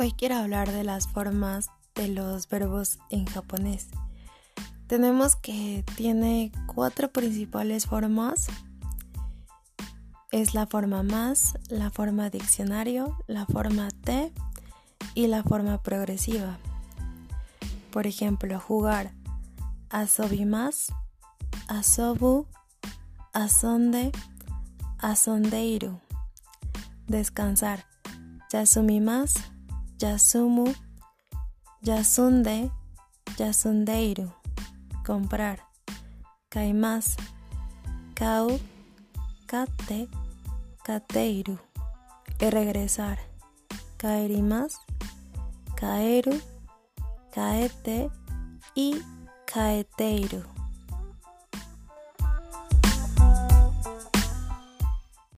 Hoy quiero hablar de las formas de los verbos en japonés. Tenemos que tiene cuatro principales formas. Es la forma más, la forma diccionario, la forma T y la forma progresiva. Por ejemplo, jugar asobimas, asobu, asonde, asondeiru. Descansar yasumimas, Yasumu, Yasunde, Yasundeiru. Comprar. Kaimas, Kau, Kate, Kateiru. Y regresar. Kaerimas, Kaeru, Kaete y Kaeteiru.